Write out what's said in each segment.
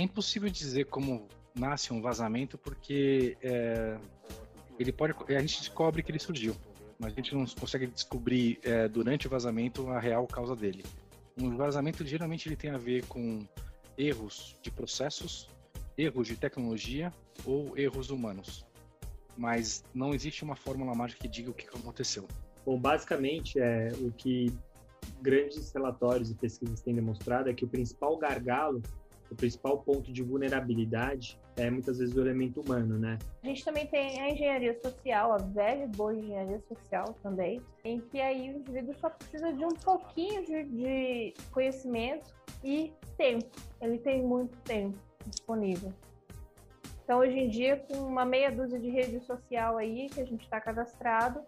impossível dizer como nasce um vazamento, porque é, ele pode, a gente descobre que ele surgiu, mas a gente não consegue descobrir é, durante o vazamento a real causa dele. Um vazamento geralmente ele tem a ver com erros de processos, erros de tecnologia ou erros humanos. Mas não existe uma fórmula mágica que diga o que aconteceu. Bom, basicamente, é, o que grandes relatórios e pesquisas têm demonstrado é que o principal gargalo, o principal ponto de vulnerabilidade é muitas vezes o elemento humano, né? A gente também tem a engenharia social, a velha e boa engenharia social também, em que aí o indivíduo só precisa de um pouquinho de, de conhecimento e tempo. Ele tem muito tempo disponível. Então, hoje em dia, com uma meia dúzia de rede social aí que a gente está cadastrado,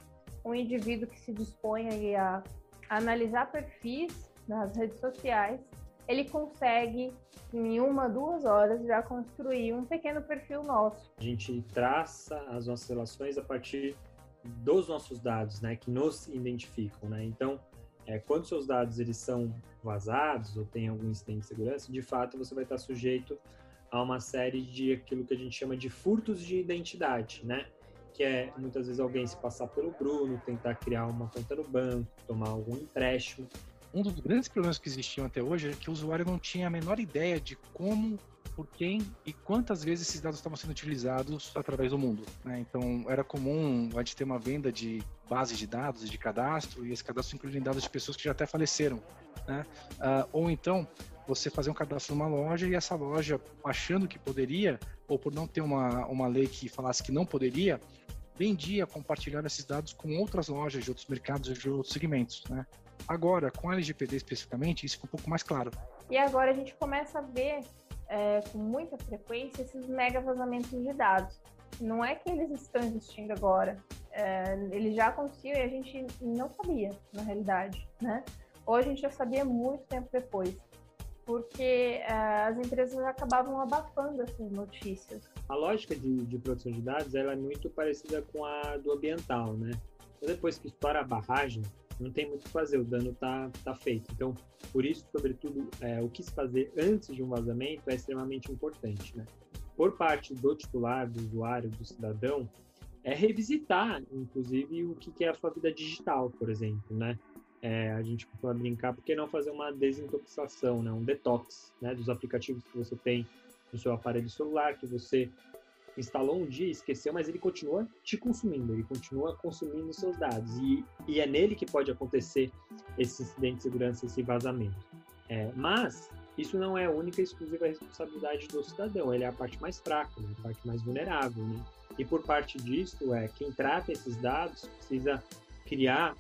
um indivíduo que se dispõe a analisar perfis nas redes sociais, ele consegue, em uma, duas horas, já construir um pequeno perfil nosso. A gente traça as nossas relações a partir dos nossos dados, né, que nos identificam, né? Então, é, quando seus dados eles são vazados ou tem algum incidente de segurança, de fato você vai estar sujeito a uma série de aquilo que a gente chama de furtos de identidade, né? Que é muitas vezes alguém se passar pelo Bruno, tentar criar uma conta no banco, tomar algum empréstimo. Um dos grandes problemas que existiam até hoje é que o usuário não tinha a menor ideia de como por quem e quantas vezes esses dados estavam sendo utilizados através do mundo. Né? Então, era comum a gente ter uma venda de bases de dados e de cadastro, e esse cadastro incluía dados de pessoas que já até faleceram. Né? Uh, ou então, você fazer um cadastro numa loja e essa loja, achando que poderia, ou por não ter uma, uma lei que falasse que não poderia, vendia compartilhar esses dados com outras lojas de outros mercados e de outros segmentos. Né? Agora, com a LGPD especificamente, isso fica um pouco mais claro. E agora a gente começa a ver é, com muita frequência esses mega vazamentos de dados. Não é que eles estão existindo agora, é, eles já aconteciam e a gente não sabia, na realidade, né? Hoje a gente já sabia muito tempo depois, porque é, as empresas acabavam abafando essas notícias. A lógica de, de produção de dados ela é muito parecida com a do ambiental, né? Então, depois que estoura a barragem, não tem muito o que fazer, o dano está tá feito. Então, por isso, sobretudo, é, o que se fazer antes de um vazamento é extremamente importante. Né? Por parte do titular, do usuário, do cidadão, é revisitar, inclusive, o que é a sua vida digital, por exemplo, né? É, a gente costuma brincar, por que não fazer uma desintoxicação, né? um detox né? dos aplicativos que você tem no seu aparelho celular, que você instalou um dia, esqueceu, mas ele continua te consumindo, ele continua consumindo seus dados. E, e é nele que pode acontecer esse incidente de segurança, esse vazamento. É, mas isso não é única e exclusiva responsabilidade do cidadão, ele é a parte mais fraca, né, a parte mais vulnerável. Né? E por parte disso, é, quem trata esses dados precisa criar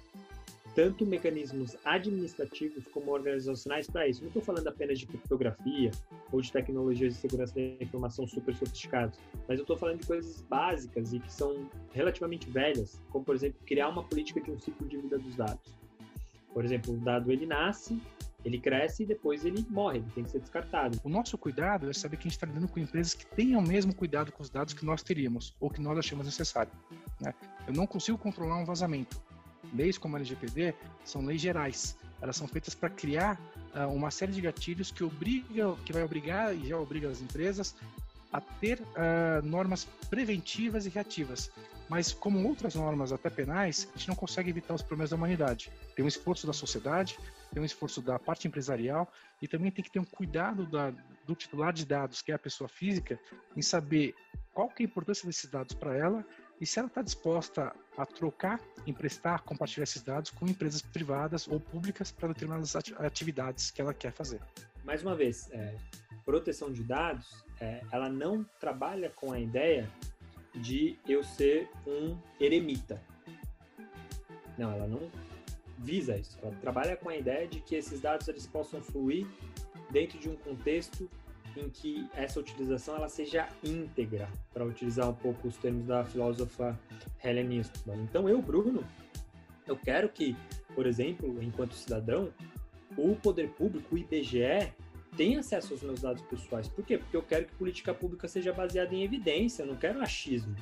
tanto mecanismos administrativos como organizacionais para isso. Não estou falando apenas de criptografia ou de tecnologias de segurança da informação super sofisticadas, mas eu estou falando de coisas básicas e que são relativamente velhas, como, por exemplo, criar uma política de um ciclo de vida dos dados. Por exemplo, o dado ele nasce, ele cresce e depois ele morre, ele tem que ser descartado. O nosso cuidado é saber que a gente está lidando com empresas que tenham o mesmo cuidado com os dados que nós teríamos ou que nós achamos necessário. Né? Eu não consigo controlar um vazamento, leis como a LGPD são leis gerais. Elas são feitas para criar uh, uma série de gatilhos que obriga, que vai obrigar e já obriga as empresas a ter uh, normas preventivas e reativas. Mas, como outras normas, até penais, a gente não consegue evitar os problemas da humanidade. Tem um esforço da sociedade, tem um esforço da parte empresarial e também tem que ter um cuidado da, do titular de dados, que é a pessoa física, em saber qual que é a importância desses dados para ela e se ela está disposta a trocar, emprestar, compartilhar esses dados com empresas privadas ou públicas para determinadas atividades que ela quer fazer. Mais uma vez, é, proteção de dados, é, ela não trabalha com a ideia de eu ser um eremita. Não, ela não visa isso. Ela trabalha com a ideia de que esses dados eles possam fluir dentro de um contexto em que essa utilização ela seja íntegra, para utilizar um pouco os termos da filósofa Helen Eastman. Então, eu, Bruno, eu quero que, por exemplo, enquanto cidadão, o poder público, o IBGE, tenha acesso aos meus dados pessoais. Por quê? Porque eu quero que política pública seja baseada em evidência, eu não quero achismo.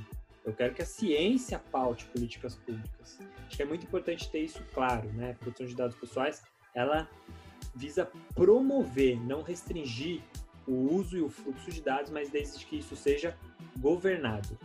Eu quero que a ciência paute políticas públicas. Acho que é muito importante ter isso claro, né? A produção de dados pessoais, ela visa promover, não restringir o uso e o fluxo de dados, mas desde que isso seja governado.